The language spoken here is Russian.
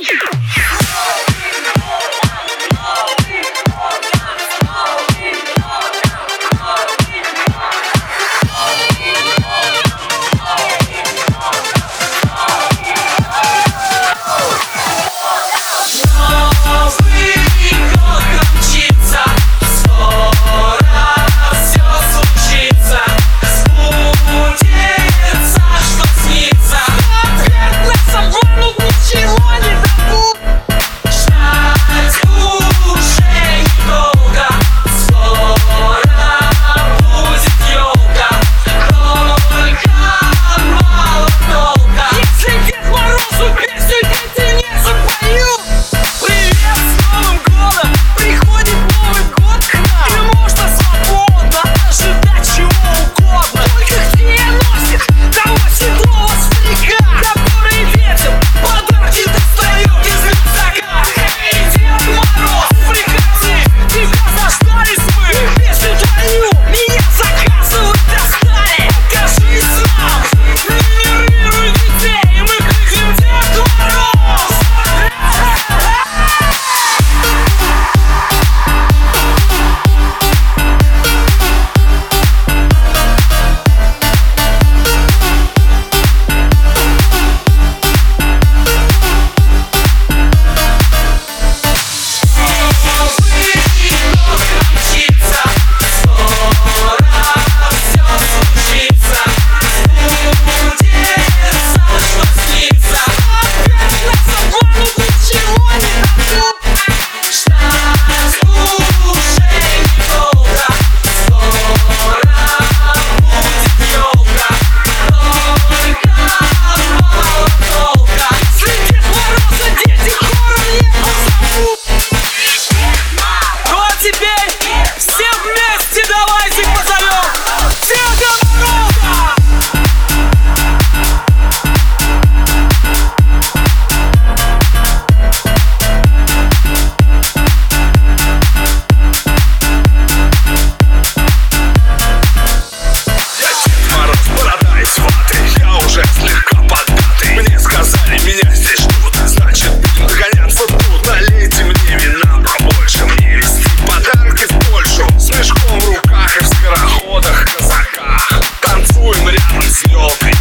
Yeah! уже слегка подбитый. Мне сказали, меня здесь ждут а Значит, будем догоняться тут Налейте мне вина побольше Мне везти подарки в Польшу. С мешком в руках и в скороходах казаках. Танцуем рядом с елкой